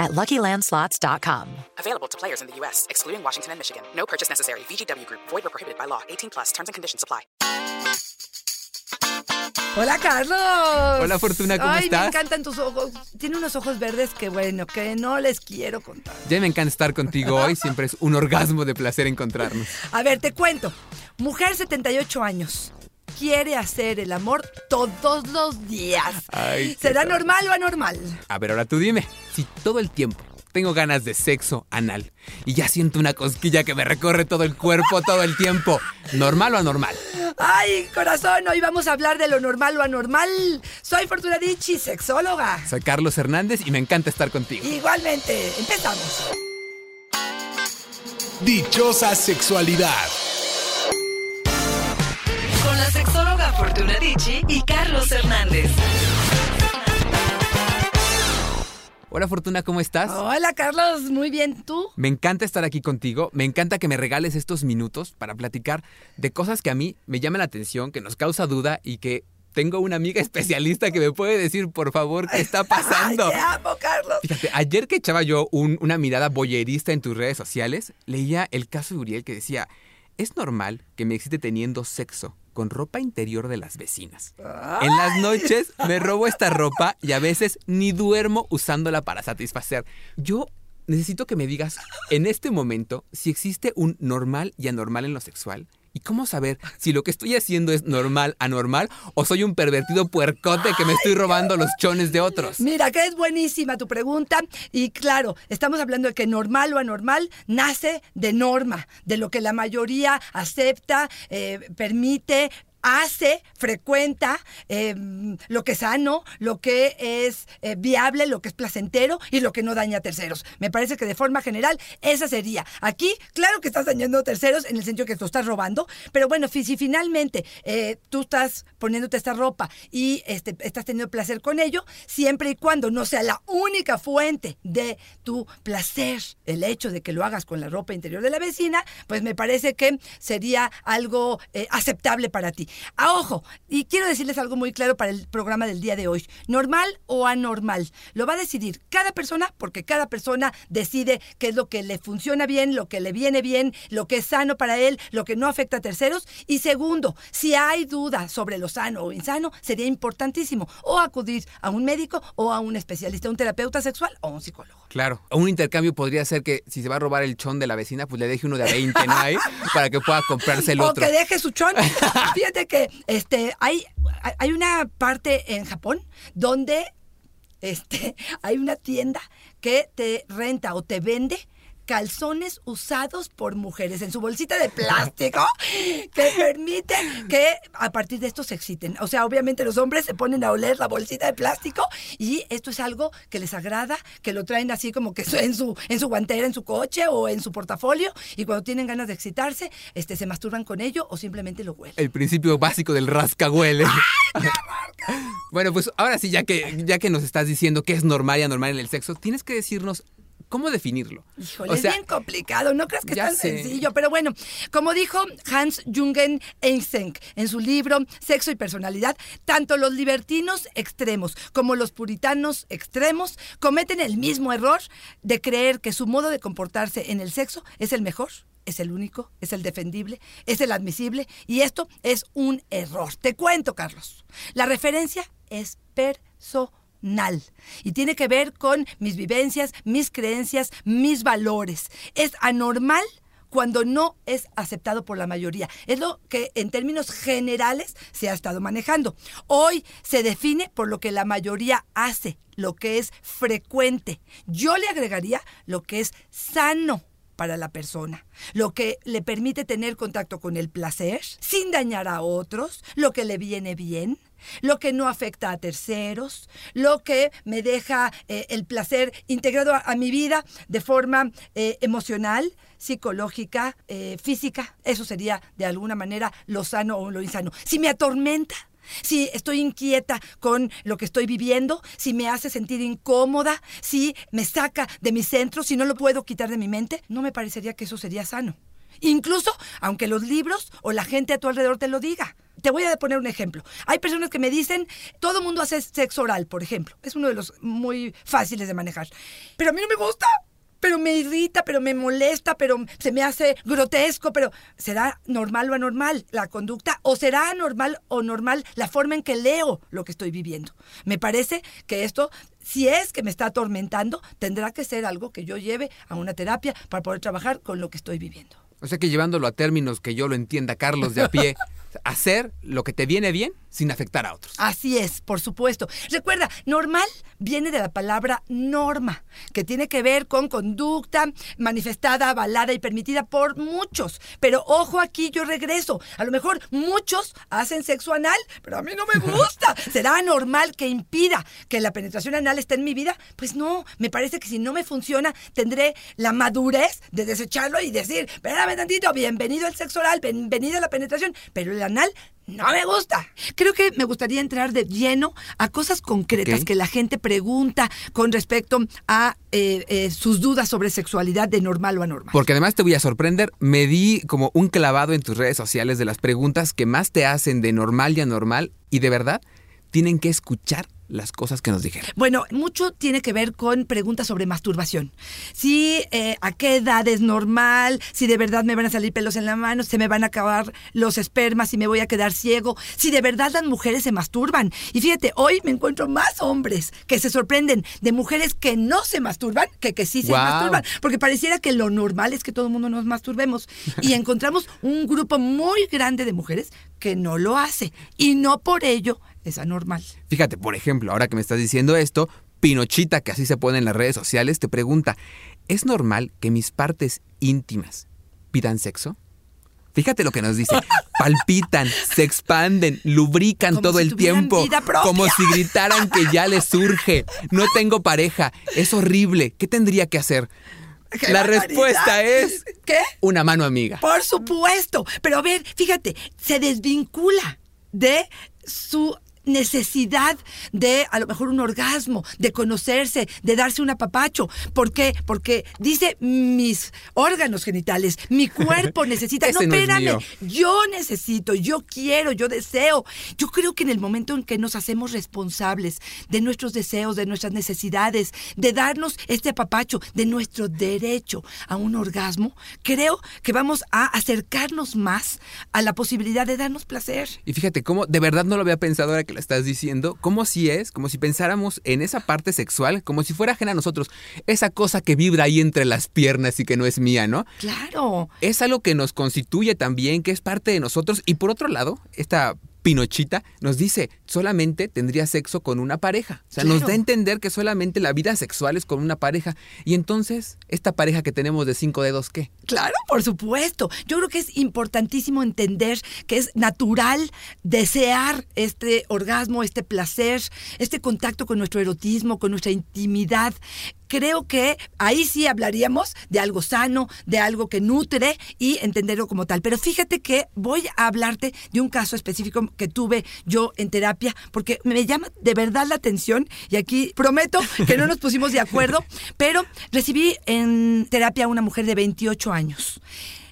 at LuckyLandSlots.com. Available to players in the U.S., excluding Washington and Michigan. No purchase necessary. VGW Group. Void or prohibited by law. 18 plus. Terms and conditions apply. Hola, Carlos. Hola, Fortuna, ¿cómo Ay, estás? me encantan tus ojos. Tiene unos ojos verdes que, bueno, que no les quiero contar. Ya me encanta estar contigo hoy, siempre es un orgasmo de placer encontrarnos. A ver, te cuento. Mujer 78 años. Quiere hacer el amor todos los días. Ay, ¿Será tal. normal o anormal? A ver, ahora tú dime, si todo el tiempo tengo ganas de sexo anal y ya siento una cosquilla que me recorre todo el cuerpo todo el tiempo, ¿normal o anormal? Ay, corazón, hoy vamos a hablar de lo normal o anormal. Soy Fortuna Dicci, sexóloga. Soy Carlos Hernández y me encanta estar contigo. Igualmente, empezamos. Dichosa sexualidad. Fortuna Dicci y Carlos Hernández. Hola Fortuna, ¿cómo estás? Hola, Carlos, muy bien. ¿Tú? Me encanta estar aquí contigo, me encanta que me regales estos minutos para platicar de cosas que a mí me llaman la atención, que nos causa duda y que tengo una amiga especialista que me puede decir, por favor, qué está pasando. Ay, te amo, Carlos. Fíjate, ayer que echaba yo un- una mirada boyerista en tus redes sociales, leía el caso de Uriel que decía, es normal que me excite teniendo sexo con ropa interior de las vecinas. En las noches me robo esta ropa y a veces ni duermo usándola para satisfacer. Yo necesito que me digas en este momento si existe un normal y anormal en lo sexual. ¿Y cómo saber si lo que estoy haciendo es normal, anormal o soy un pervertido puercote que me estoy robando los chones de otros? Mira, que es buenísima tu pregunta. Y claro, estamos hablando de que normal o anormal nace de norma, de lo que la mayoría acepta, eh, permite. Hace, frecuenta eh, lo que es sano, lo que es eh, viable, lo que es placentero y lo que no daña a terceros. Me parece que de forma general esa sería. Aquí, claro que estás dañando a terceros en el sentido que tú estás robando, pero bueno, si finalmente eh, tú estás poniéndote esta ropa y este, estás teniendo placer con ello, siempre y cuando no sea la única fuente de tu placer, el hecho de que lo hagas con la ropa interior de la vecina, pues me parece que sería algo eh, aceptable para ti. A ojo, y quiero decirles algo muy claro para el programa del día de hoy. Normal o anormal, lo va a decidir cada persona porque cada persona decide qué es lo que le funciona bien, lo que le viene bien, lo que es sano para él, lo que no afecta a terceros. Y segundo, si hay duda sobre lo sano o insano, sería importantísimo o acudir a un médico o a un especialista, un terapeuta sexual o un psicólogo. Claro, un intercambio podría ser que si se va a robar el chón de la vecina, pues le deje uno de a 20, ¿no? Para que pueda comprarse el o otro. que deje su chón. Fíjate que este hay, hay una parte en Japón donde este, hay una tienda que te renta o te vende calzones usados por mujeres en su bolsita de plástico que permite que a partir de esto se exciten. O sea, obviamente los hombres se ponen a oler la bolsita de plástico y esto es algo que les agrada, que lo traen así como que en su, en su guantera, en su coche o en su portafolio y cuando tienen ganas de excitarse, este, se masturban con ello o simplemente lo huelen. El principio básico del rascahuele. bueno, pues ahora sí, ya que, ya que nos estás diciendo que es normal y anormal en el sexo, tienes que decirnos cómo definirlo. Híjole, O es bien complicado, no crees que es tan sé. sencillo, pero bueno, como dijo Hans Jungen Eysenck en su libro Sexo y Personalidad, tanto los libertinos extremos como los puritanos extremos cometen el mismo error de creer que su modo de comportarse en el sexo es el mejor. Es el único, es el defendible, es el admisible y esto es un error. Te cuento, Carlos. La referencia es personal y tiene que ver con mis vivencias, mis creencias, mis valores. Es anormal cuando no es aceptado por la mayoría. Es lo que en términos generales se ha estado manejando. Hoy se define por lo que la mayoría hace, lo que es frecuente. Yo le agregaría lo que es sano para la persona, lo que le permite tener contacto con el placer sin dañar a otros, lo que le viene bien, lo que no afecta a terceros, lo que me deja eh, el placer integrado a, mi vida de forma eh, emocional, psicológica, eh, física. Eso sería de alguna manera lo sano o lo insano. Si me atormenta, si estoy inquieta con lo que estoy viviendo, si me hace sentir incómoda, si me saca de mi centro, si no lo puedo quitar de mi mente, no me parecería que eso sería sano. Incluso aunque los libros o la gente a tu alrededor te lo diga. Te voy a poner un ejemplo. Hay personas que me dicen, todo mundo hace sexo oral, por ejemplo. Es uno de los muy fáciles de manejar. Pero a mí no me gusta pero me irrita, pero me molesta, pero se me hace grotesco, pero ¿será normal o anormal la conducta? ¿O será anormal o normal la forma en que leo lo que estoy viviendo? Me parece que esto, si es que me está atormentando, tendrá que ser algo que yo lleve a una terapia para poder trabajar con lo que estoy viviendo. O sea que llevándolo a términos que yo lo entienda, Carlos, de a pie, hacer lo que te viene bien sin afectar a otros. Así es, por supuesto. Recuerda, normal viene de la palabra norma, que tiene que ver con conducta manifestada, avalada y permitida por muchos. Pero ojo aquí, yo regreso. A lo mejor muchos hacen sexo anal, pero a mí no me gusta. ¿Será normal que impida que la penetración anal esté en mi vida? Pues no, me parece que si no me funciona, tendré la madurez de desecharlo y decir, espérame tantito, bienvenido el sexo oral, bienvenida la penetración, pero el anal no me gusta. Creo que me gustaría entrar de lleno a cosas concretas que la gente pregunta con respecto a eh, eh, sus dudas sobre sexualidad de normal o anormal. Porque además te voy a sorprender, me di como un clavado en tus redes sociales de las preguntas que más te hacen de normal y anormal y de verdad tienen que escuchar las cosas que nos dijeron. Bueno, mucho tiene que ver con preguntas sobre masturbación. Si eh, a qué edad es normal, si de verdad me van a salir pelos en la mano, se me van a acabar los espermas, si me voy a quedar ciego, si de verdad las mujeres se masturban. Y fíjate, hoy me encuentro más hombres que se sorprenden de mujeres que no se masturban que que sí se masturban. Porque pareciera que lo normal es que todo el mundo nos masturbemos. Y encontramos un grupo muy grande de mujeres que no lo hace. Y no por ello es anormal. Fíjate, por ejemplo, ahora que me estás diciendo esto, Pinochita, que así se pone en las redes sociales, te pregunta, ¿es normal que mis partes íntimas pidan sexo? Fíjate lo que nos dice. Palpitan, se expanden, lubrican Como todo si el tiempo. Como si gritaran que ya les surge. No tengo pareja. Es horrible. ¿Qué tendría que hacer? ¡Qué La barbaridad! respuesta es ¿Qué? una mano amiga. Por supuesto. Pero a ver, fíjate, se desvincula de su necesidad de a lo mejor un orgasmo, de conocerse, de darse un apapacho. ¿Por qué? Porque dice mis órganos genitales, mi cuerpo necesita. no, Ese no es espérame, yo necesito, yo quiero, yo deseo. Yo creo que en el momento en que nos hacemos responsables de nuestros deseos, de nuestras necesidades, de darnos este apapacho, de nuestro derecho a un orgasmo, creo que vamos a acercarnos más a la posibilidad de darnos placer. Y fíjate cómo, de verdad no lo había pensado ahora que lo estás diciendo, como si es, como si pensáramos en esa parte sexual, como si fuera ajena a nosotros, esa cosa que vibra ahí entre las piernas y que no es mía, ¿no? Claro. Es algo que nos constituye también, que es parte de nosotros. Y por otro lado, esta Pinochita nos dice, solamente tendría sexo con una pareja. O sea, nos da a entender que solamente la vida sexual es con una pareja. Y entonces, esta pareja que tenemos de cinco dedos, ¿qué? Claro, por supuesto. Yo creo que es importantísimo entender que es natural desear este orgasmo, este placer, este contacto con nuestro erotismo, con nuestra intimidad. Creo que ahí sí hablaríamos de algo sano, de algo que nutre y entenderlo como tal. Pero fíjate que voy a hablarte de un caso específico que tuve yo en terapia, porque me llama de verdad la atención y aquí prometo que no nos pusimos de acuerdo, pero recibí en terapia a una mujer de 28 años.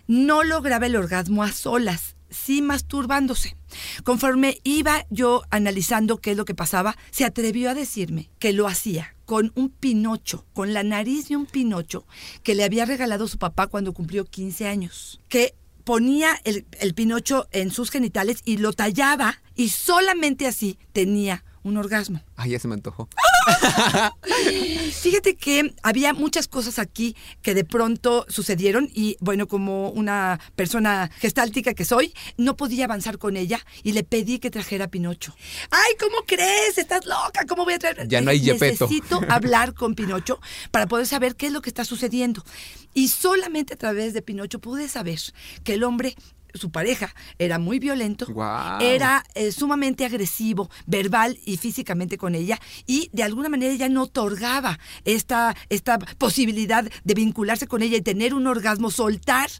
No lograba el orgasmo a solas, sí masturbándose. Conforme iba yo analizando qué es lo que pasaba, se atrevió a decirme que lo hacía con un pinocho, con la nariz de un pinocho que le había regalado su papá cuando cumplió 15 años. Que ponía el, el pinocho en sus genitales y lo tallaba y solamente así tenía un orgasmo. Ay, ya se me antojó. Fíjate que había muchas cosas aquí que de pronto sucedieron y bueno, como una persona gestáltica que soy, no podía avanzar con ella y le pedí que trajera a Pinocho. Ay, ¿cómo crees? Estás loca, ¿cómo voy a traer? Ya no hay Gepetto. Necesito hablar con Pinocho para poder saber qué es lo que está sucediendo. Y solamente a través de Pinocho pude saber que el hombre su pareja era muy violento, Guau. era eh, sumamente agresivo, verbal y físicamente con ella, y de alguna manera ella no otorgaba esta, esta posibilidad de vincularse con ella y tener un orgasmo, soltar,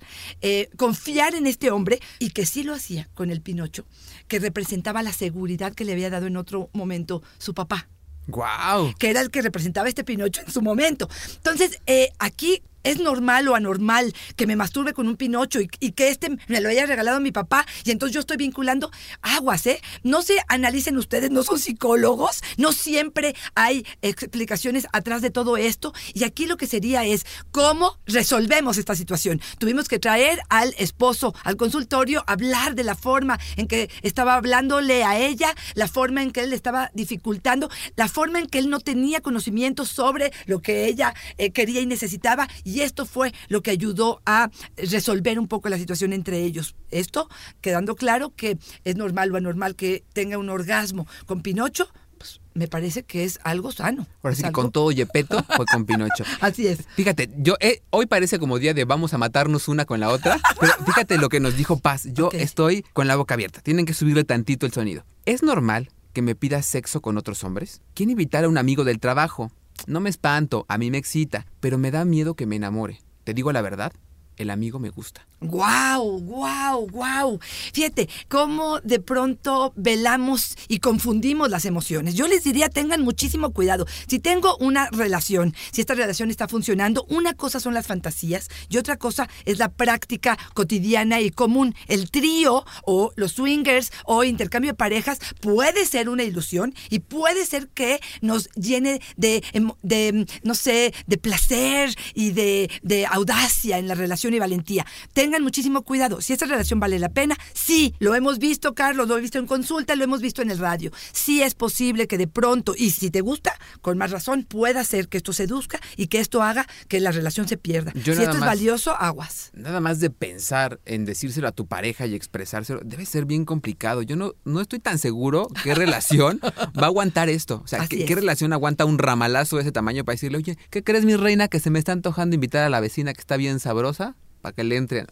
eh, confiar en este hombre, y que sí lo hacía con el Pinocho, que representaba la seguridad que le había dado en otro momento su papá ¡Guau! que era el que representaba este Pinocho en su momento. Entonces, eh, aquí es normal o anormal que me masturbe con un Pinocho y, que este me lo haya regalado mi papá y entonces yo estoy vinculando aguas, ¿eh? No se analicen ustedes, no son psicólogos, no siempre hay explicaciones atrás de todo esto y aquí lo que sería es cómo resolvemos esta situación. Tuvimos que traer al esposo al consultorio, hablar de la forma en que estaba hablándole a ella, la forma en que él le estaba dificultando, la forma en que él no tenía conocimiento sobre lo que ella eh, quería y necesitaba esto fue lo que ayudó a resolver un poco la situación entre ellos. Esto quedando claro que es normal o anormal que tenga un orgasmo con Pinocho, pues me parece que es algo sano. Ahora sí Es que algo- con todo Yepeto fue con Pinocho. Así es. Fíjate, yo eh, hoy parece como día de vamos a matarnos una con la otra, pero fíjate lo que nos dijo Paz. Yo estoy con la boca abierta. Tienen que subirle tantito el sonido. ¿Es normal que me pidas sexo con otros hombres? ¿Quién invitar a un amigo del trabajo? No me espanto, a mí me excita, pero me da miedo que me enamore. Te digo la verdad, el amigo me gusta. Guau, guau, guau. Fíjate cómo de pronto velamos y confundimos las emociones. Yo les diría tengan muchísimo cuidado. Si tengo una relación, si esta relación está funcionando, una cosa son las fantasías y otra cosa es la práctica cotidiana y común. El trío o los swingers o intercambio de parejas puede ser una ilusión y puede ser que nos llene de, emo- de, no sé, de placer y de audacia en la relación y valentía. Tengan muchísimo cuidado. Si esta relación vale la pena, sí, lo hemos visto, Carlos, lo he visto en consulta, lo hemos visto en el radio. Sí es posible que de pronto, y si te gusta, con más razón, pueda ser que esto seduzca y que esto haga que la relación se pierda. Yo si esto es valioso, aguas. Nada más de pensar en decírselo a tu pareja y expresárselo, debe ser bien complicado. Yo no, no estoy tan seguro qué relación va a aguantar esto. O sea, ¿qué, relación aguanta un ramalazo de ese tamaño para decirle, oye, ¿qué crees, mi reina, que se me está antojando invitar a la vecina que está bien sabrosa para que le entre?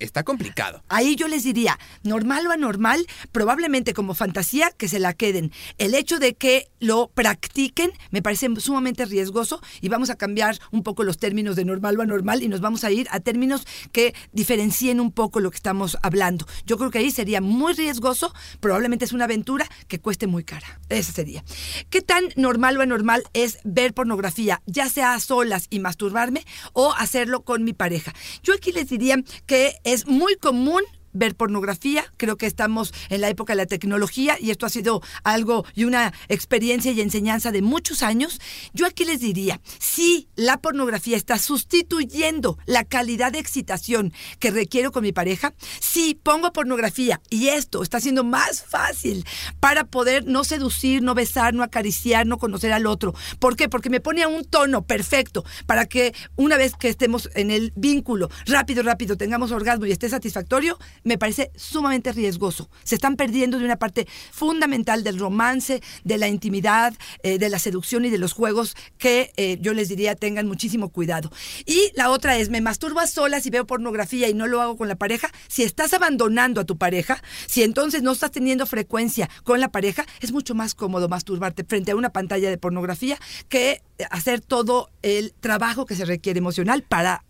Está complicado. Ahí yo les diría, normal o anormal, probablemente como fantasía que se la queden. El hecho de que lo practiquen me parece sumamente riesgoso y vamos a cambiar un poco los términos de normal o anormal y nos vamos a ir a términos que diferencien un poco lo que estamos hablando. Yo creo que ahí sería muy riesgoso, probablemente es una aventura que cueste muy cara. Esa sería. ¿Qué tan normal o anormal es ver pornografía, ya sea a solas y masturbarme o hacerlo con mi pareja? Yo aquí les diría que es muy común ver pornografía, creo que estamos en la época de la tecnología y esto ha sido algo y una experiencia y enseñanza de muchos años. Yo aquí les diría, si la pornografía está sustituyendo la calidad de excitación que requiero con mi pareja, si pongo pornografía y esto está siendo más fácil para poder no seducir, no besar, no acariciar, no conocer al otro. ¿Por qué? Porque me pone a un tono perfecto para que una vez que estemos en el vínculo, rápido, rápido, tengamos orgasmo y esté satisfactorio, me parece sumamente riesgoso. Se están perdiendo de una parte fundamental del romance, de la intimidad, eh, de la seducción y de los juegos que eh, yo les diría tengan muchísimo cuidado. Y la otra es, me masturbo a solas y veo pornografía y no lo hago con la pareja. Si estás abandonando a tu pareja, si entonces no estás teniendo frecuencia con la pareja, es mucho más cómodo masturbarte frente a una pantalla de pornografía que hacer todo el trabajo que se requiere emocional para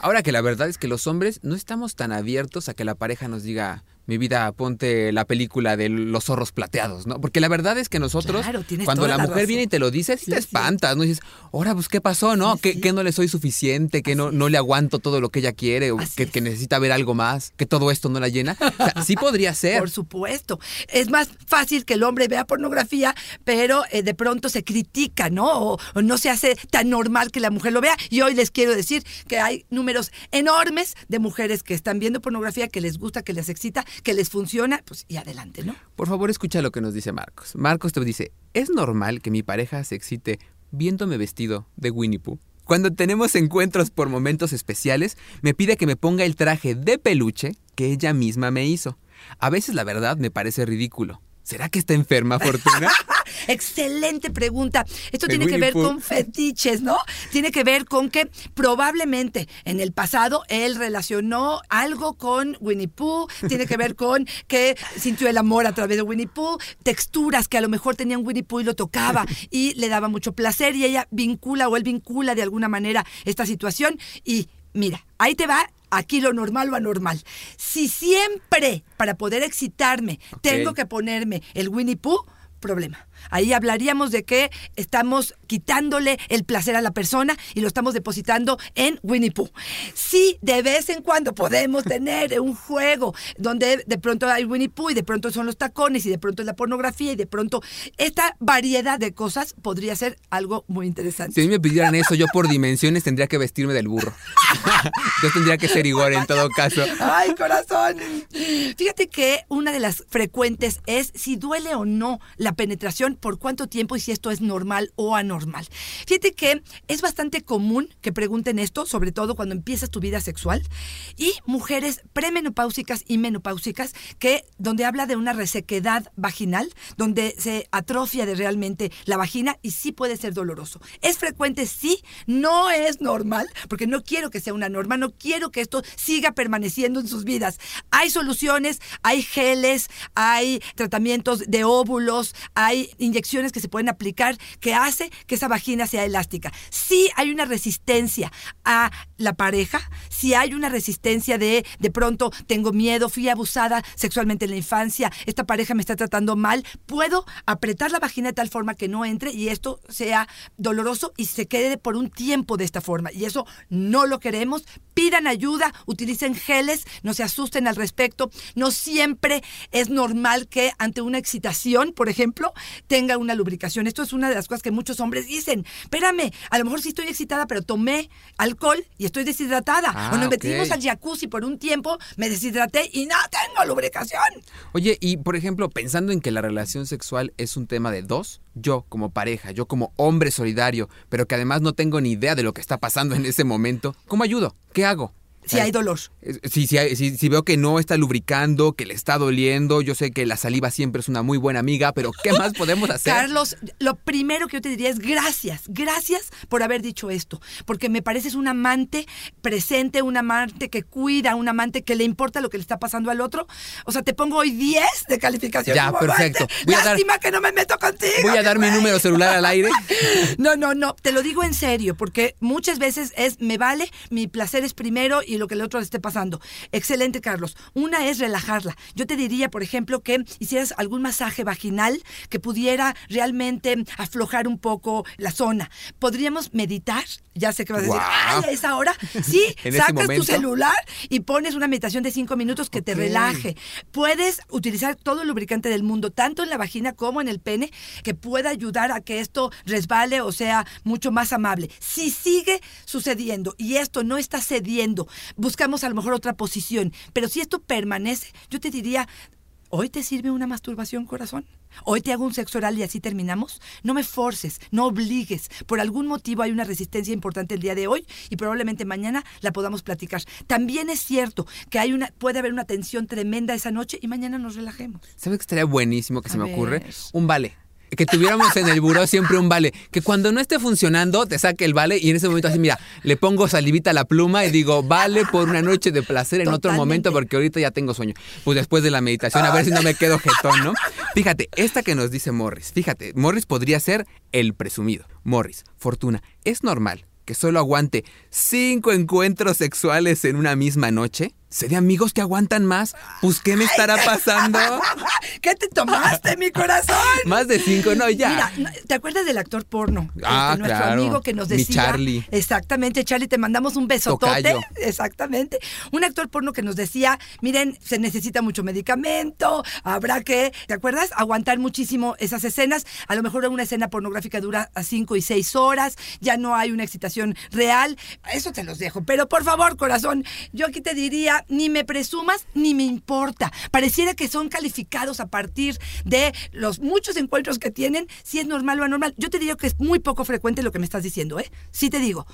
Ahora que la verdad es que los hombres no estamos tan abiertos a que la pareja nos diga, mi vida, ponte la película de los zorros plateados, ¿no? Porque la verdad es que nosotros, Claro, cuando la la mujer viene y te lo dice, sí Sí, te espantas, ¿no? Y dices, ahora, pues, ¿qué pasó, no? Sí, ¿Que, sí. que no le soy suficiente? ¿Que no, no le aguanto todo lo que ella quiere? ¿O que, es. que necesita ver algo más? ¿Que todo esto no la llena? O sea, sí podría ser. Por supuesto. Es más fácil que el hombre vea pornografía, pero eh, de pronto se critica, ¿no? O, o no se hace tan normal que la mujer lo vea. Y hoy les quiero decir que hay números enormes de mujeres que están viendo pornografía, que les gusta, que les excita, que les funciona, pues y adelante, ¿no? Por favor, escucha lo que nos dice Marcos. Marcos te dice, ¿es normal que mi pareja se excite viéndome vestido de Winnie Pooh? Cuando tenemos encuentros por momentos especiales, me pide que me ponga el traje de peluche que ella misma me hizo. A veces la verdad me parece ridículo. ¿Será que está enferma, Fortuna? Excelente pregunta. Esto tiene que ver con fetiches, ¿no? Tiene que ver con que probablemente en el pasado él relacionó algo con Winnie Pooh, tiene que ver con que sintió el amor a través de Winnie Pooh, texturas que a lo mejor tenían Winnie Pooh y lo tocaba y le daba mucho placer y ella vincula o él vincula de alguna manera esta situación y mira, ahí te va Aquí lo normal o anormal. Si siempre para poder excitarme tengo que ponerme el Winnie Pooh, problema. Ahí hablaríamos de que estamos quitándole el placer a la persona y lo estamos depositando en Winnie Pooh. Sí, de vez en cuando podemos tener un juego donde de pronto hay Winnie Pooh y de pronto son los tacones y de pronto es la pornografía y de pronto esta variedad de cosas podría ser algo muy interesante. Si a mí me pidieran eso, yo por dimensiones tendría que vestirme del burro. yo tendría que ser Igor en todo caso. Ay, corazón. Fíjate que una de las frecuentes es si duele o no la penetración, por cuánto tiempo y si esto es normal o anormal. Fíjate que es bastante común que pregunten esto, sobre todo cuando empiezas tu vida sexual, y mujeres premenopáusicas y menopáusicas que donde habla de una resequedad vaginal, donde se atrofia de realmente la vagina y sí puede ser doloroso. Es frecuente, sí, no es normal, porque no quiero que sea una norma, no quiero que esto siga permaneciendo en sus vidas. Hay soluciones, hay geles, hay tratamientos de óvulos, hay inyecciones que se pueden aplicar que hace que esa vagina sea elástica. Sí hay una resistencia a la pareja, si hay una resistencia de de pronto tengo miedo, fui abusada sexualmente en la infancia, esta pareja me está tratando mal, puedo apretar la vagina de tal forma que no entre y esto sea doloroso y se quede por un tiempo de esta forma. Y eso no lo queremos. Pidan ayuda, utilicen geles, no se asusten al respecto. No siempre es normal que ante una excitación, por ejemplo, tenga una lubricación. Esto es una de las cosas que muchos hombres dicen. Espérame, a lo mejor sí estoy excitada, pero tomé alcohol y estoy deshidratada. Ah, o nos metimos al jacuzzi por un tiempo, me deshidraté y no tengo lubricación. Oye, y por ejemplo, pensando en que la relación sexual es un tema de dos, yo como pareja, yo como hombre solidario, pero que además no tengo ni idea de lo que está pasando en ese momento, ¿cómo ayudo? ¿Qué hago? Si hay dolor. Si, si, si- si veo que no está lubricando, que le está doliendo, yo sé que la saliva siempre es una muy buena amiga, pero ¿qué más podemos hacer? Carlos, lo primero que yo te diría es gracias, gracias por haber dicho esto, porque me pareces un amante presente, un amante que cuida, un amante que le importa lo que le está pasando al otro. O sea, te pongo hoy 10 de calificación. Ya, perfecto. Voy a dar- Lástima que no me meto contigo. Voy a dar mi número celular al aire. No, no, no, te lo digo en serio, porque muchas veces es, me vale, mi placer es primero y lo que el otro le esté pasando. Excelente, Carlos. Una es relajarla. Yo te diría, por ejemplo, que hicieras algún masaje vaginal que pudiera realmente aflojar un poco la zona. ¿Podríamos meditar? Ya sé que vas a decir, Guau. ¡ay, a esa hora! Sí, sacas tu celular y pones una meditación de cinco minutos que te relaje. Puedes utilizar todo el lubricante del mundo, tanto en la vagina como en el pene, que pueda ayudar a que esto resbale o sea mucho más amable. Si sigue sucediendo y esto no está cediendo, buscamos a lo mejor otra posición, pero si esto permanece, yo te diría, ¿hoy te sirve una masturbación, corazón? Hoy te hago un sexo oral y así terminamos. No me forces, no obligues. Por algún motivo hay una resistencia importante el día de hoy y probablemente mañana la podamos platicar. También es cierto que hay una, puede haber una tensión tremenda esa noche y mañana nos relajemos. ¿Sabes qué estaría buenísimo que se me ocurre? Un vale. Que tuviéramos en el buró siempre un vale. Que cuando no esté funcionando, te saque el vale y en ese momento así, mira, le pongo salivita a la pluma y digo, vale por una noche de placer en otro momento porque ahorita ya tengo sueño. Pues después de la meditación, a ver si no me quedo jetón, ¿no? Fíjate, esta que nos dice Morris, fíjate, Morris podría ser el presumido. Morris, Fortuna, ¿es normal que solo aguante cinco encuentros sexuales en una misma noche? ¿Sé de amigos que aguantan más? Pues, ¿qué me estará pasando? ¿Qué te tomaste, mi corazón? Más de cinco, no, ya. Mira, ¿te acuerdas del actor porno? Ah, nuestro claro. amigo que nos Mi decía. Charlie. Exactamente, Charlie, te mandamos un besotote. Tocayo. Exactamente. Un actor porno que nos decía, miren, se necesita mucho medicamento, habrá que, ¿te acuerdas? Aguantar muchísimo esas escenas. A lo mejor una escena pornográfica dura a cinco y seis horas, ya no hay una excitación real. Eso te los dejo. Pero por favor, corazón, yo aquí te diría, ni me presumas ni me importa. Pareciera que son calificados a partir de los muchos encuentros que tienen, si es normal o anormal. Yo te digo que es muy poco frecuente lo que me estás diciendo, ¿eh? Sí te digo.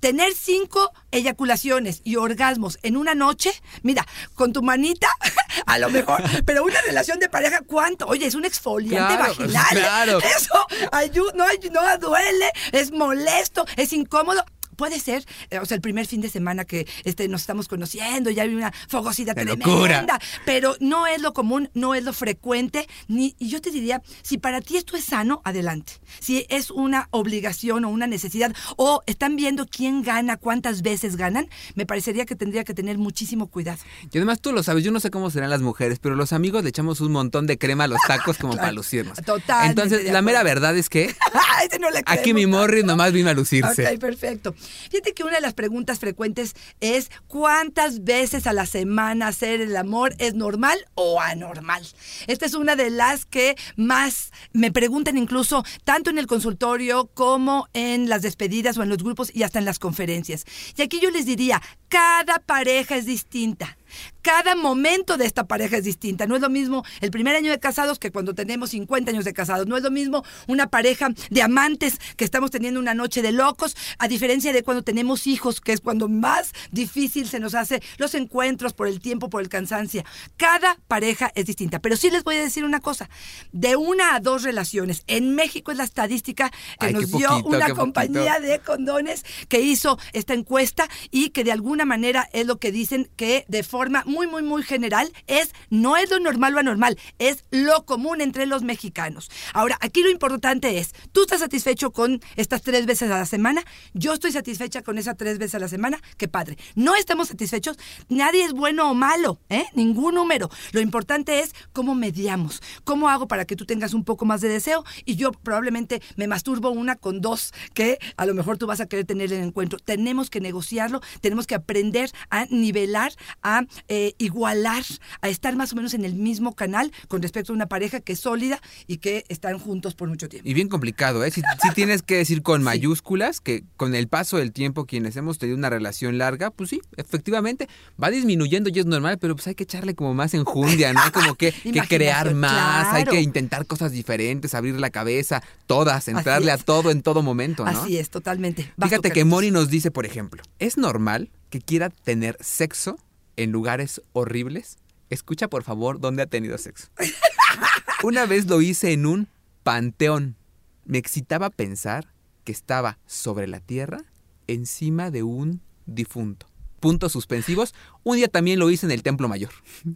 tener cinco eyaculaciones y orgasmos en una noche, mira, con tu manita, a lo mejor, pero una relación de pareja, ¿cuánto? Oye, es un exfoliante Claro, vaginal. ¿eh? claro. Eso ayu- no, no duele, es molesto, es incómodo. Puede ser, eh, o sea, el primer fin de semana que este, nos estamos conociendo, ya hay una fogosidad ¡Qué tremenda, locura! pero no es lo común, no es lo frecuente, ni, y yo te diría, si para ti esto es sano, adelante. Si es una obligación o una necesidad, o están viendo quién gana, cuántas veces ganan, me parecería que tendría que tener muchísimo cuidado. Y además tú lo sabes, yo no sé cómo serán las mujeres, pero los amigos le echamos un montón de crema a los tacos como para lucirnos. Totalmente Entonces, de la mera verdad es que Ay, ese no le aquí mi morri nomás vino a lucirse. Ok, perfecto. Fíjate que una de las preguntas frecuentes es ¿cuántas veces a la semana hacer el amor es normal o anormal? Esta es una de las que más me preguntan incluso tanto en el consultorio como en las despedidas o en los grupos y hasta en las conferencias. Y aquí yo les diría, cada pareja es distinta. Cada momento de esta pareja es distinta. No es lo mismo el primer año de casados que cuando tenemos 50 años de casados. No es lo mismo una pareja de amantes que estamos teniendo una noche de locos, a diferencia de cuando tenemos hijos, que es cuando más difícil se nos hace los encuentros por el tiempo, por el cansancio. Cada pareja es distinta. Pero sí les voy a decir una cosa. De una a dos relaciones. En México es la estadística que Ay, nos dio poquito, una compañía poquito. de condones que hizo esta encuesta y que de alguna manera es lo que dicen que de forma muy, muy, muy general es, no es lo normal o anormal, es lo común entre los mexicanos. Ahora, aquí lo importante es, ¿tú estás satisfecho con estas tres veces a la semana? Yo estoy satisfecha con esas tres veces a la semana, qué padre. No estamos satisfechos, nadie es bueno o malo, ¿eh? Ningún número. Lo importante es cómo mediamos, cómo hago para que tú tengas un poco más de deseo y yo probablemente me masturbo una con dos que a lo mejor tú vas a querer tener en el encuentro. Tenemos que negociarlo, tenemos que aprender a nivelar, a eh, igualar, a estar más o menos en el mismo canal con respecto a una pareja que es sólida y que están juntos por mucho tiempo. Y bien complicado, ¿eh? Si, tienes que decir con mayúsculas que con el paso del tiempo quienes hemos tenido una relación larga, pues sí, efectivamente, va disminuyendo y es normal, pero pues hay que echarle como más enjundia, ¿no? Hay como que, que crear más, hay que intentar cosas diferentes, abrir la cabeza, todas, entrarle a todo en todo momento, ¿no? Así es, totalmente. Vas, Fíjate que. Moni nos dice, por ejemplo, ¿es normal que quiera tener sexo en lugares horribles? Escucha por favor dónde ha tenido sexo. Una vez lo hice en un panteón. Me excitaba pensar que estaba sobre la tierra encima de un difunto. Puntos suspensivos. Un día también lo hice en el Templo Mayor.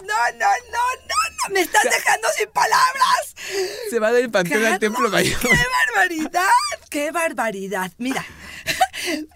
No, no, no, no, no, me estás dejando sin palabras. Se va del panteón al Templo Mayor. ¡Qué barbaridad! ¡Qué barbaridad! Mira,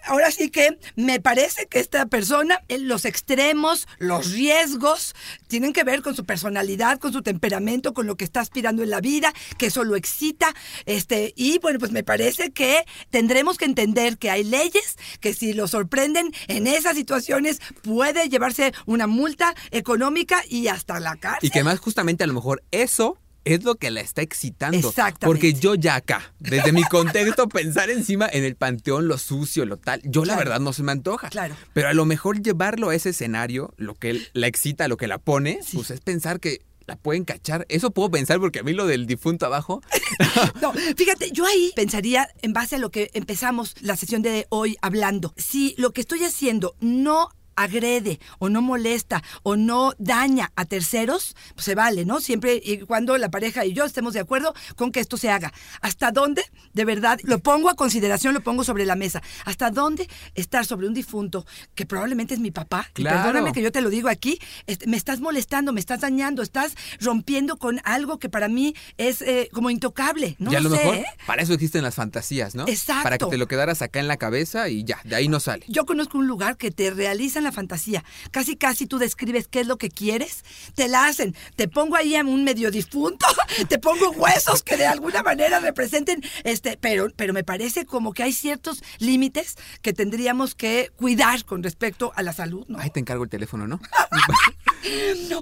ahora sí que me parece que esta persona, los extremos, los riesgos, tienen que ver con su personalidad, con su temperamento, con lo que está aspirando en la vida, que eso lo excita. Este, y bueno, pues me parece que tendremos que entender que hay leyes que si lo sorprenden en esas situaciones puede llevarse una multa económica y hasta la cárcel. Y que más justamente a lo mejor eso es lo que la está excitando. Exactamente. Porque yo ya acá, desde mi contexto, pensar encima en el panteón, lo sucio, lo tal, yo la verdad no se me antoja. Claro. Pero a lo mejor llevarlo a ese escenario, lo que la excita, lo que la pone, pues es pensar que la pueden cachar. Eso puedo pensar porque a mí lo del difunto abajo, No, fíjate, yo ahí pensaría en base a lo que empezamos la sesión de hoy hablando. Si lo que estoy haciendo no agrede o no molesta o no daña a terceros, pues se vale, ¿no? Siempre y cuando la pareja y yo estemos de acuerdo con que esto se haga. ¿Hasta dónde? De verdad, lo pongo a consideración, lo pongo sobre la mesa. ¿Hasta dónde estar sobre un difunto que probablemente es mi papá? Y Claro. perdóname que yo te lo digo aquí, este, me estás molestando, me estás dañando, estás rompiendo con algo que para mí es eh, como intocable. No y a lo sé, mejor ¿eh? para eso existen las fantasías, ¿no? Exacto. Para que te lo quedaras acá en la cabeza y ya, de ahí no sale. Yo conozco un lugar que te realizan la fantasía. Casi, casi tú describes qué es lo que quieres, te la hacen. Te pongo ahí a un medio difunto, te pongo huesos que de alguna manera representen, este, pero, pero me parece como que hay ciertos límites que tendríamos que cuidar con respecto a la salud, ¿no? Ahí te encargo el teléfono, ¿no?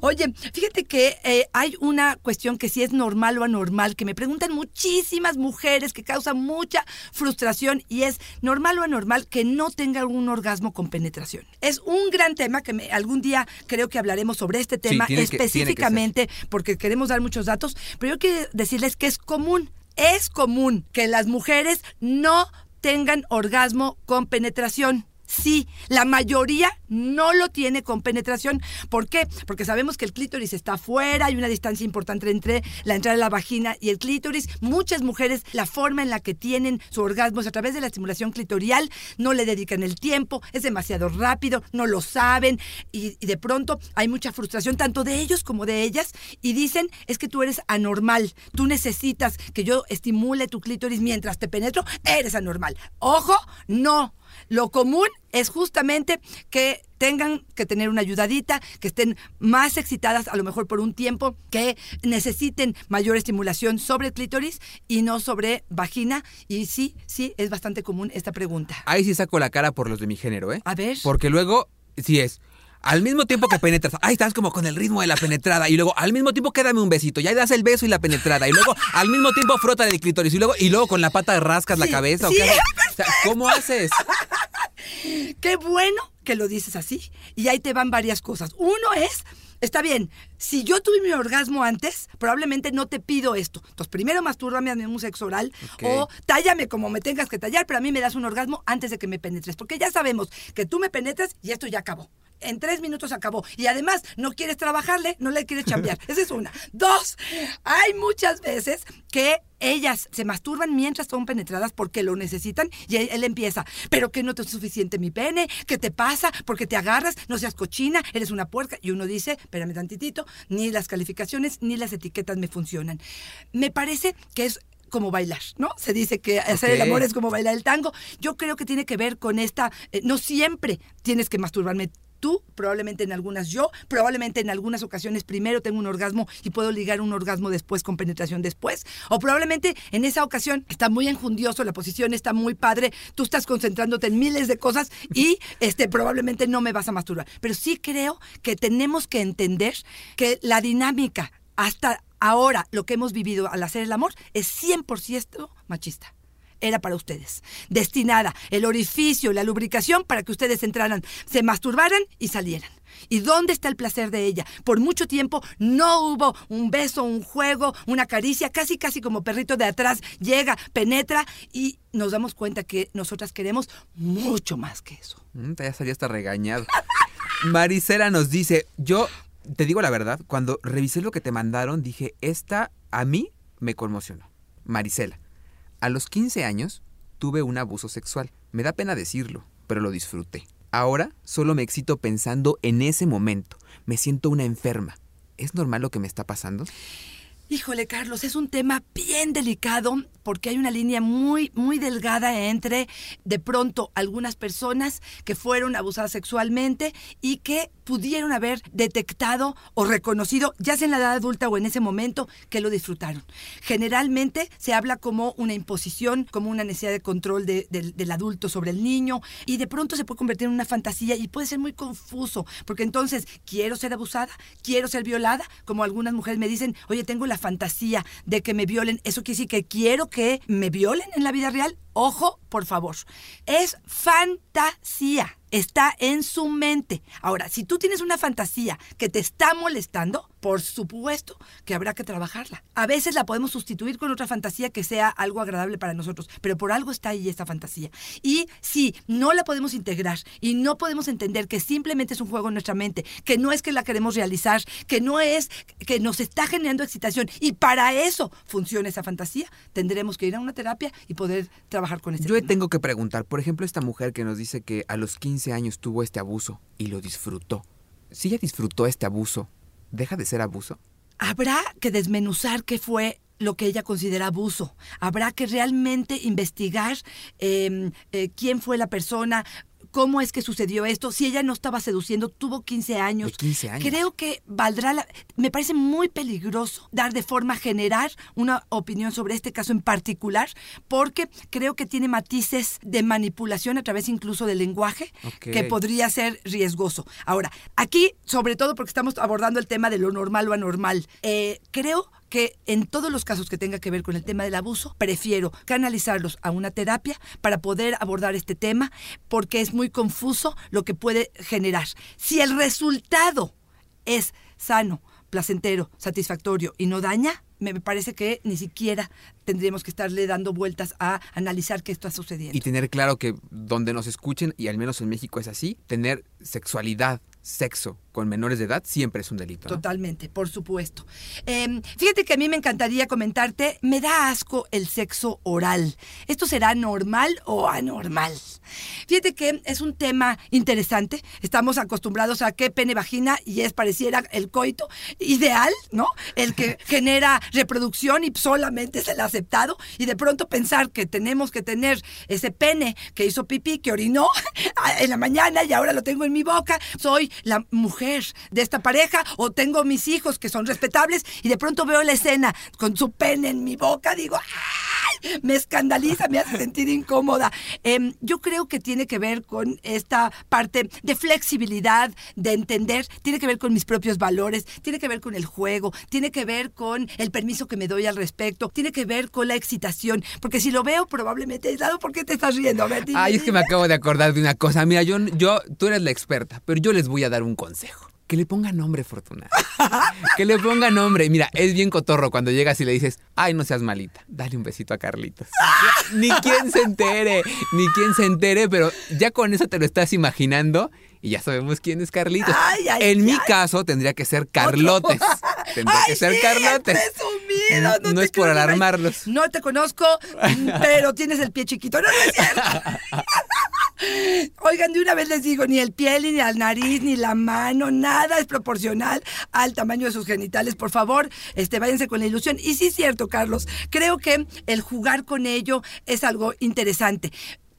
Oye, fíjate que eh, hay una cuestión que si es normal o anormal, que me preguntan muchísimas mujeres, que causa mucha frustración, y es normal o anormal que no tenga un orgasmo con penetración. Es un gran tema que me- algún día creo que hablaremos sobre este tema que- que específicamente, porque queremos dar muchos datos, pero yo quiero decirles que es común, es común que las mujeres no tengan orgasmo con penetración. Sí, la mayoría no lo tiene con penetración. ¿Por qué? Porque sabemos que el clítoris está afuera, hay una distancia importante entre la entrada de la vagina y el clítoris. Muchas mujeres, la forma en la que tienen su orgasmo es a través de la estimulación clitorial, no le dedican el tiempo, es demasiado rápido, no lo saben y, y de pronto hay mucha frustración tanto de ellos como de ellas y dicen es que tú eres anormal, tú necesitas que yo estimule tu clítoris mientras te penetro, eres anormal. Ojo, no. Lo común es justamente que tengan que tener una ayudadita, que estén más excitadas a lo mejor por un tiempo, que necesiten mayor estimulación sobre el clítoris y no sobre vagina. Y sí, sí, es bastante común esta pregunta. Ahí sí saco la cara por los de mi género, ¿eh? A ver. Porque luego, sí es. Al mismo tiempo que penetras, ahí estás como con el ritmo de la penetrada. Y luego, al mismo tiempo, quédame un besito. Ya das el beso y la penetrada. Y luego, al mismo tiempo, frota el clítoris. Y luego, y luego con la pata rascas la Sí, cabeza. ¿o qué? O sea, ¿Cómo haces? Qué bueno que lo dices así. Y ahí te van varias cosas. Uno es, está bien, si yo tuve mi orgasmo antes, probablemente no te pido esto. Entonces, primero mastúrbame a un sexo oral Ok. o tállame como me tengas que tallar, pero a mí me das un orgasmo antes de que me penetres. Porque ya sabemos que tú me penetras y esto ya acabó. En tres minutos acabó. Y además, no quieres trabajarle, no le quieres chambear. Esa es una. Dos, hay muchas veces que ellas se masturban mientras son penetradas porque lo necesitan y él, empieza, pero que no te es suficiente mi pene, ¿qué te pasa? Porque te agarras, no seas cochina, eres una puerca. Y uno dice, espérame tantitito, ni las calificaciones ni las etiquetas me funcionan. Me parece que es como bailar, ¿no? Se dice que hacer el amor es como bailar el tango. Yo creo que tiene que ver con esta, eh, no siempre tienes que masturbarme tú, probablemente en algunas yo, probablemente en algunas ocasiones primero tengo un orgasmo y puedo ligar un orgasmo después con penetración después, o probablemente en esa ocasión está muy enjundioso, la posición está muy padre, tú estás concentrándote en miles de cosas y este probablemente no me vas a masturbar. Pero sí creo que tenemos que entender que la dinámica hasta ahora, lo que hemos vivido al hacer el amor, es 100% machista era para ustedes. Destinada el orificio, la lubricación para que ustedes entraran, se masturbaran y salieran. ¿Y dónde está el placer de ella? Por mucho tiempo no hubo un beso, un juego, una caricia, casi casi como perrito de atrás, llega, penetra y nos damos cuenta que nosotras queremos mucho más que eso. Mm, Ya salía hasta regañado. Maricela nos dice, yo te digo la verdad, cuando revisé lo que te mandaron, dije, esta a mí me conmocionó. Marisela, a los 15 años tuve un abuso sexual. Me da pena decirlo, pero lo disfruté. Ahora solo me excito pensando en ese momento. Me siento una enferma. ¿Es normal lo que me está pasando? Híjole, Carlos, es un tema bien delicado porque hay una línea muy, muy delgada entre, de pronto, algunas personas que fueron abusadas sexualmente y que pudieron haber detectado o reconocido, ya sea en la edad adulta o en ese momento, que lo disfrutaron. Generalmente se habla como una imposición, como una necesidad de control de- del- del adulto sobre el niño y de pronto se puede convertir en una fantasía y puede ser muy confuso porque entonces quiero ser abusada, quiero ser violada, como algunas mujeres me dicen, oye, tengo la fantasía de que me violen, eso quiere decir que quiero que me violen en la vida real. Ojo, por favor, es fantasía. Está en su mente. Ahora, si tú tienes una fantasía que te está molestando, por supuesto que habrá que trabajarla. A veces la podemos sustituir con otra fantasía que sea algo agradable para nosotros, pero por algo está ahí esta fantasía. Y si no la podemos integrar y no podemos entender que simplemente es un juego en nuestra mente, que no es que la queremos realizar, que no es que nos está generando excitación y para eso funciona esa fantasía, tendremos que ir a una terapia y poder trabajar con este Yo tema. tengo que preguntar, por ejemplo, esta mujer que nos dice que a los 15 años tuvo este abuso y lo disfrutó. Si ella disfrutó este abuso, ¿deja de ser abuso? Habrá que desmenuzar qué fue lo que ella considera abuso. Habrá que realmente investigar eh, eh, quién fue la persona, cómo es que sucedió esto. Si ella no estaba seduciendo, tuvo 15 años. De 15 años. Creo que valdrá la... Me parece muy peligroso dar de forma general una opinión sobre este caso en particular, porque creo que tiene matices de manipulación a través incluso del lenguaje que podría ser riesgoso. Ahora, aquí, sobre todo porque estamos abordando el tema de lo normal o anormal, eh, creo que en todos los casos que tenga que ver con el tema del abuso, prefiero canalizarlos a una terapia para poder abordar este tema, porque es muy confuso lo que puede generar. Si el resultado es sano, placentero, satisfactorio y no daña, me parece que ni siquiera tendríamos que estarle dando vueltas a analizar qué está sucediendo. Y tener claro que donde nos escuchen, y al menos en México es así, tener sexualidad, sexo con menores de edad siempre es un delito. ¿no? Totalmente, por supuesto. Eh, fíjate que a mí me encantaría comentarte, me da asco el sexo oral. ¿Esto será normal o anormal? Fíjate que es un tema interesante. Estamos acostumbrados a que pene vagina y es pareciera el coito ideal, ¿no? El que genera reproducción y solamente es el aceptado. Y de pronto pensar que tenemos que tener ese pene que hizo pipí, que orinó en la mañana y ahora lo tengo en mi boca. Soy la mujer de esta pareja o tengo mis hijos que son respetables y de pronto veo la escena con su pene en mi boca, digo, ¡ay! Me escandaliza, me hace sentir incómoda. Em, yo creo que tiene que ver con esta parte de flexibilidad, de entender, tiene que ver con mis propios valores, tiene que ver con el juego, tiene que ver con el permiso que me doy al respecto, tiene que ver con la excitación, porque si lo veo probablemente aislado, ¿por qué te estás riendo? Dime, Ay, es que me acabo de acordar de una cosa. Mira, yo, yo, tú eres la experta, pero yo les voy a dar un consejo. Que le ponga nombre, Fortuna. que le ponga nombre. Mira, es bien cotorro cuando llegas y le dices, ay, no seas malita, dale un besito a Carlitos. ni quien se entere, ni quien se entere, pero ya con eso te lo estás imaginando y ya sabemos quién es Carlitos. Ay, ay, en mi caso tendría que ser Carlotes. Tendría que ser sí, Carlotes. presumido, No, no es por alarmarlos. No te conozco, pero tienes el pie chiquito. No, no es cierto. Oigan, de una vez les digo, ni el pie, ni la nariz, ni la mano, nada es proporcional al tamaño de sus genitales. Por favor, este, váyanse con la ilusión. Y sí es cierto, Carlos, creo que el jugar con ello es algo interesante.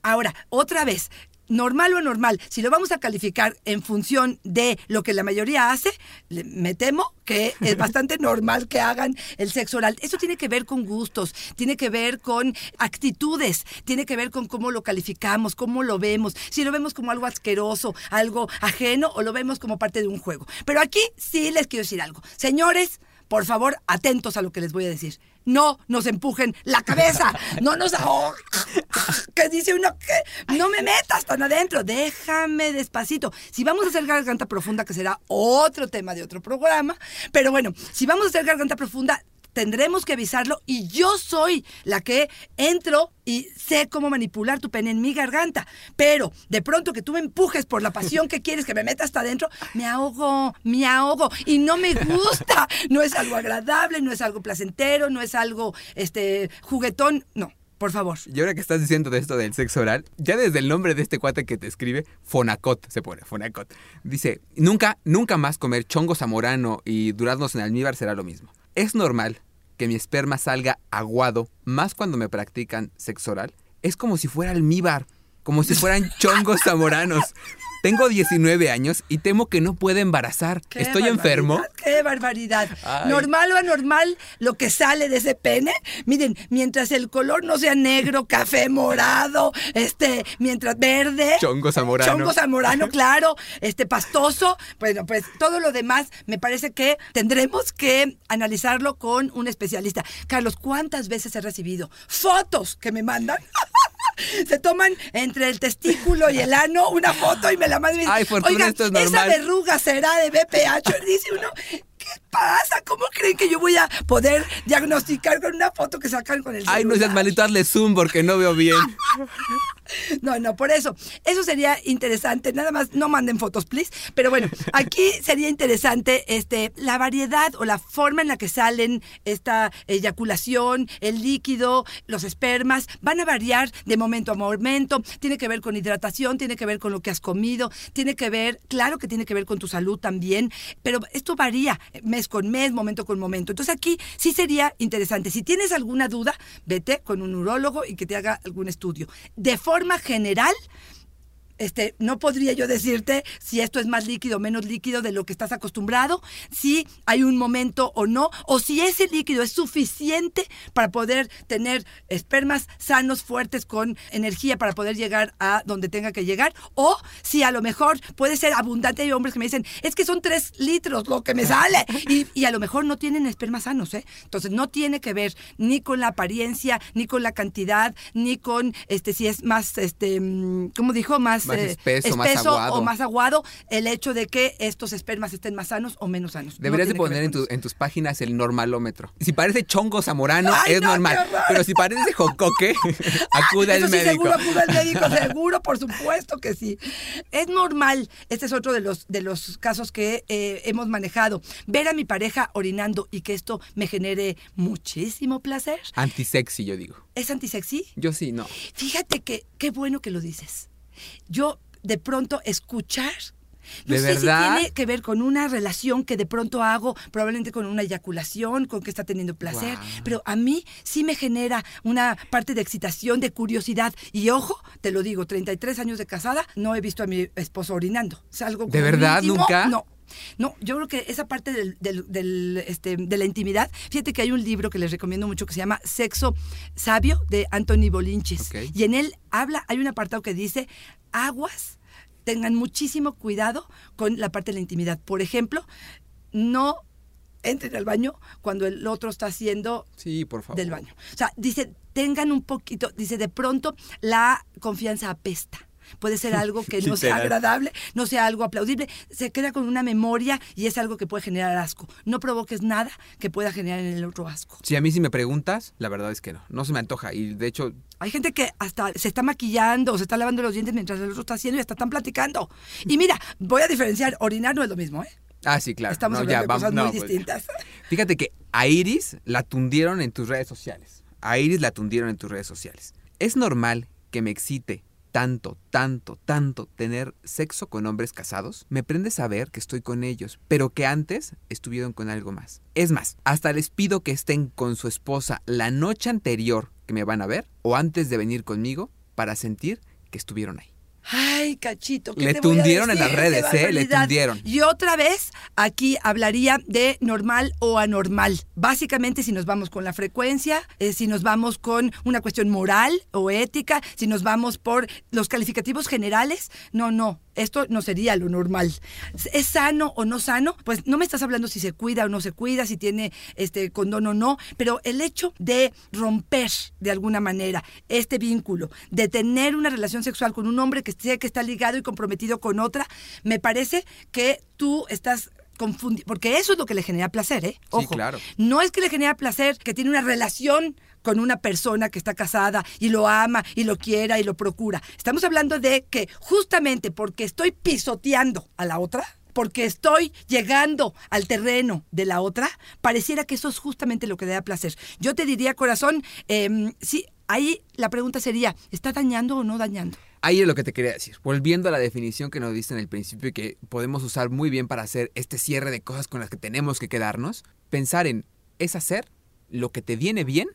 Ahora, otra vez, normal o anormal, si lo vamos a calificar en función de lo que la mayoría hace, me temo que es bastante normal que hagan el sexo oral. Eso tiene que ver con gustos, tiene que ver con actitudes, tiene que ver con cómo lo calificamos, cómo lo vemos, si lo vemos como algo asqueroso, algo ajeno o lo vemos como parte de un juego. Pero aquí sí les quiero decir algo. Señores, por favor, atentos a lo que les voy a decir. No nos empujen la cabeza, no nos ahogan. Que dice uno que no me metas tan adentro, déjame despacito. Si vamos a hacer garganta profunda, que será otro tema de otro programa, pero bueno, si vamos a hacer garganta profunda, tendremos que avisarlo y yo soy la que entro y sé cómo manipular tu pene en mi garganta. Pero de pronto que tú me empujes por la pasión que quieres que me meta hasta adentro, me ahogo, me ahogo y no me gusta. No es algo agradable, no es algo placentero, no es algo este juguetón, no. Por favor. Y ahora que estás diciendo de esto del sexo oral, ya desde el nombre de este cuate que te escribe, Fonacot se pone, Fonacot. Dice, nunca, nunca más comer chongo zamorano y duraznos en almíbar será lo mismo. Es normal que mi esperma salga aguado, más cuando me practican sexo oral. Es como si fuera almíbar, como si fueran chongos zamoranos. Tengo 19 años y temo que no pueda embarazar. Qué ¿Estoy enfermo? ¡Qué barbaridad! Ay. Normal o anormal lo que sale de ese pene. Miren, mientras el color no sea negro, café, morado, este, mientras verde. Chongo zamorano. Chongo zamorano, claro, este, pastoso. Bueno, pues todo lo demás me parece que tendremos que analizarlo con un especialista. Carlos, ¿cuántas veces he recibido fotos que me mandan? Se toman entre el testículo y el ano una foto y me la mandan. Ay, Fortuna, "Oigan, esto es Esa normal". verruga será de BPH. Dice uno, ¿qué pasa? ¿Cómo creen que yo voy a poder diagnosticar con una foto que sacan con el Ay, no seas celular? malito, hazle zoom porque no veo bien. No, no, por eso. Eso sería interesante. Nada más no manden fotos, please. Pero bueno, aquí sería interesante este, la variedad o la forma en la que salen esta eyaculación, el líquido, los espermas. Van a variar de momento a momento. Tiene que ver con hidratación, tiene que ver con lo que has comido, tiene que ver, claro que tiene que ver con tu salud también, pero esto varía mes con mes, momento con momento. Entonces aquí sí sería interesante. Si tienes alguna duda, vete con un urólogo y que te haga algún estudio. De forma general, este, no podría yo decirte si esto es más líquido o menos líquido de lo que estás acostumbrado, si hay un momento o no, o si ese líquido es suficiente para poder tener espermas sanos, fuertes, con energía para poder llegar a donde tenga que llegar, o si a lo mejor puede ser abundante. Hay hombres que me dicen, es que son tres litros lo que me sale, y, y a lo mejor no tienen espermas sanos, ¿eh? Entonces no tiene que ver ni con la apariencia, ni con la cantidad, ni con este si es más, este, mm, ¿cómo dijo? Más más, Más espeso, más aguado. o más aguado el hecho de que estos espermas estén más sanos o menos sanos. No Deberías de poner en, tu- en tus páginas el normalómetro. Si parece chongo zamorano, es no, normal. Pero si parece jocoque, acude Eso al sí, médico. seguro acude al médico, seguro, por supuesto que sí. Es normal, este es otro de los, de los casos que eh, hemos manejado, ver a mi pareja orinando y que esto me genere muchísimo placer. Antisexy, yo digo. ¿Es antisexy? Yo sí, no. Fíjate que qué bueno que lo dices. Yo de pronto escuchar no ¿De sé verdad? si tiene que ver con una relación que de pronto hago, probablemente con una eyaculación, con que está teniendo placer, pero a mí sí me genera una parte de excitación, de curiosidad. Y ojo, te lo digo, 33 años de casada, no he visto a mi esposo orinando. Es algo ¿De verdad? ¿Nunca? No. No, yo creo que esa parte del, del- del, este, de la intimidad, fíjate que hay un libro que les recomiendo mucho que se llama Sexo Sabio de Anthony Bolinchis. Ok. Y en él habla, hay un apartado que dice, aguas, tengan muchísimo cuidado con la parte de la intimidad. Por ejemplo, no entren al baño cuando el otro está haciendo Sí, por favor. del baño. O sea, dice, tengan un poquito, dice, de pronto la confianza apesta. Puede ser algo que no sea agradable, no sea algo aplaudible, se queda con una memoria y es algo que puede generar asco. No provoques nada que pueda generar en el otro asco. Si a mí sí me preguntas, la verdad es que no. No se me antoja. Y de hecho, Hay gente que hasta se está maquillando o se está lavando los dientes mientras el otro está haciendo y hasta están platicando. Y mira, voy a diferenciar, orinar no es lo mismo, ¿eh? ah, sí, claro. Estamos No, hablando ya, de vamos- cosas no, muy pues, distintas. Fíjate que a Iris la tundieron en tus redes sociales. A Iris la tundieron en tus redes sociales. Es normal que me excite tanto, tanto, tanto tener sexo con hombres casados. Me prende saber que estoy con ellos, pero que antes estuvieron con algo más. Es más, hasta les pido que estén con su esposa la noche anterior que me van a ver o antes de venir conmigo para sentir que estuvieron ahí. Ay, cachito. ¿qué Le te voy a tundieron en las redes, ¿eh? Le tundieron. Y otra vez, aquí hablaría de normal o anormal. Básicamente, si nos vamos con la frecuencia, eh, si nos vamos con una cuestión moral o ética, si nos vamos por los calificativos generales, no, no. Esto no sería lo normal. ¿Es sano o no sano? Pues no me estás hablando si se cuida o no se cuida, si tiene este condón o no, pero el hecho de romper de alguna manera este vínculo, de tener una relación sexual con un hombre que sé que está ligado y comprometido con otra, me parece que tú estás confundido, porque eso es lo que le genera placer, ¿eh? Ojo, claro. no es que le genera placer que tiene una relación con una persona que está casada y lo ama y lo quiera y lo procura. Estamos hablando de que justamente porque estoy pisoteando a la otra, porque estoy llegando al terreno de la otra, pareciera que eso es justamente lo que da placer. Yo te diría, corazón, em, sí, ahí la pregunta sería, ¿está dañando o no dañando? Ahí es lo que te quería decir. Volviendo a la definición que nos diste en el principio y que podemos usar muy bien para hacer este cierre de cosas con las que tenemos que quedarnos, pensar en es hacer lo que te viene bien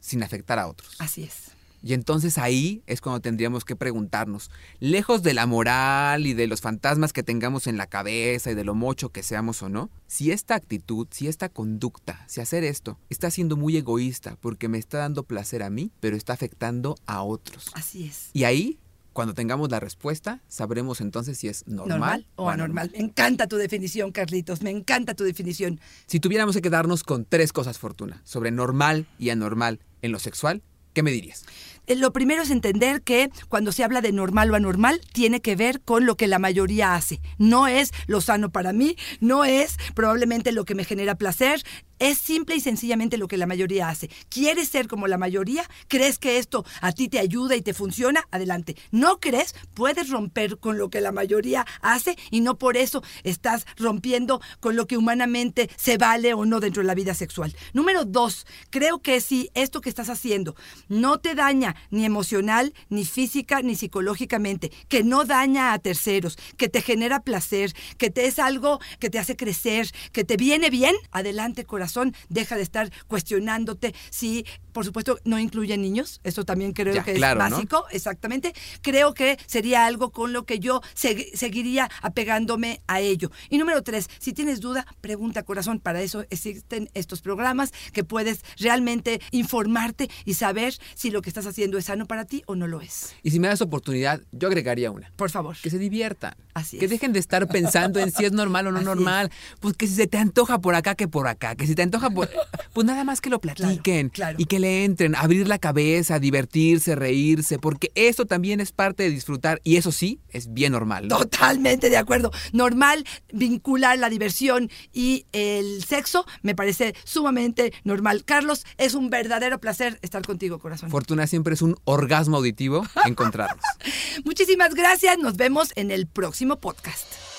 sin afectar a otros. Así es. Y entonces ahí es cuando tendríamos que preguntarnos, lejos de la moral y de los fantasmas que tengamos en la cabeza y de lo mocho que seamos o no, si esta actitud, si esta conducta, si hacer esto está siendo muy egoísta porque me está dando placer a mí, pero está afectando a otros. Así es. Y ahí, cuando tengamos la respuesta, sabremos entonces si es normal, Normal, o anormal. Me encanta tu definición, Carlitos. Me encanta tu definición. Si tuviéramos que quedarnos con tres cosas, Fortuna, sobre normal y anormal en lo sexual, ¿qué me dirías? Eh, Lo primero es entender que cuando se habla de normal o anormal, tiene que ver con lo que la mayoría hace. No es lo sano para mí, no es probablemente lo que me genera placer, es simple y sencillamente lo que la mayoría hace. ¿Quieres ser como la mayoría? ¿Crees que esto a ti te ayuda y te funciona? Adelante. ¿No crees? Puedes romper con lo que la mayoría hace y no por eso estás rompiendo con lo que humanamente se vale o no dentro de la vida sexual. Número dos, creo que si esto que estás haciendo no te daña ni emocional, ni física, ni psicológicamente, que no daña a terceros, que te genera placer, que te es algo que te hace crecer, que te viene bien, adelante corazón, deja de estar cuestionándote si, por supuesto, no incluye niños, eso también creo Ya, que claro, es ¿no? básico, exactamente. Creo que sería algo con lo que yo segui- seguiría apegándome a ello. Y número tres, si tienes duda, pregunta corazón, para eso existen estos programas que puedes realmente informarte y saber si lo que estás haciendo es sano para ti o no lo es. Y si me das oportunidad, yo agregaría una. Por favor. Que se diviertan. Así que es. dejen de estar pensando en si es normal o no Así normal. Pues que si se te antoja por acá que por acá, que si te antoja por... Pues nada más que lo platiquen claro. y que le entren, abrir la cabeza, divertirse, reírse, porque eso también es parte de disfrutar y eso sí es bien normal. ¿no? Totalmente de acuerdo. Normal vincular la diversión y el sexo me parece sumamente normal. Carlos, es un verdadero placer estar contigo, corazón. Fortuna es un orgasmo auditivo encontrarnos. Muchísimas gracias. Nos vemos en el próximo podcast.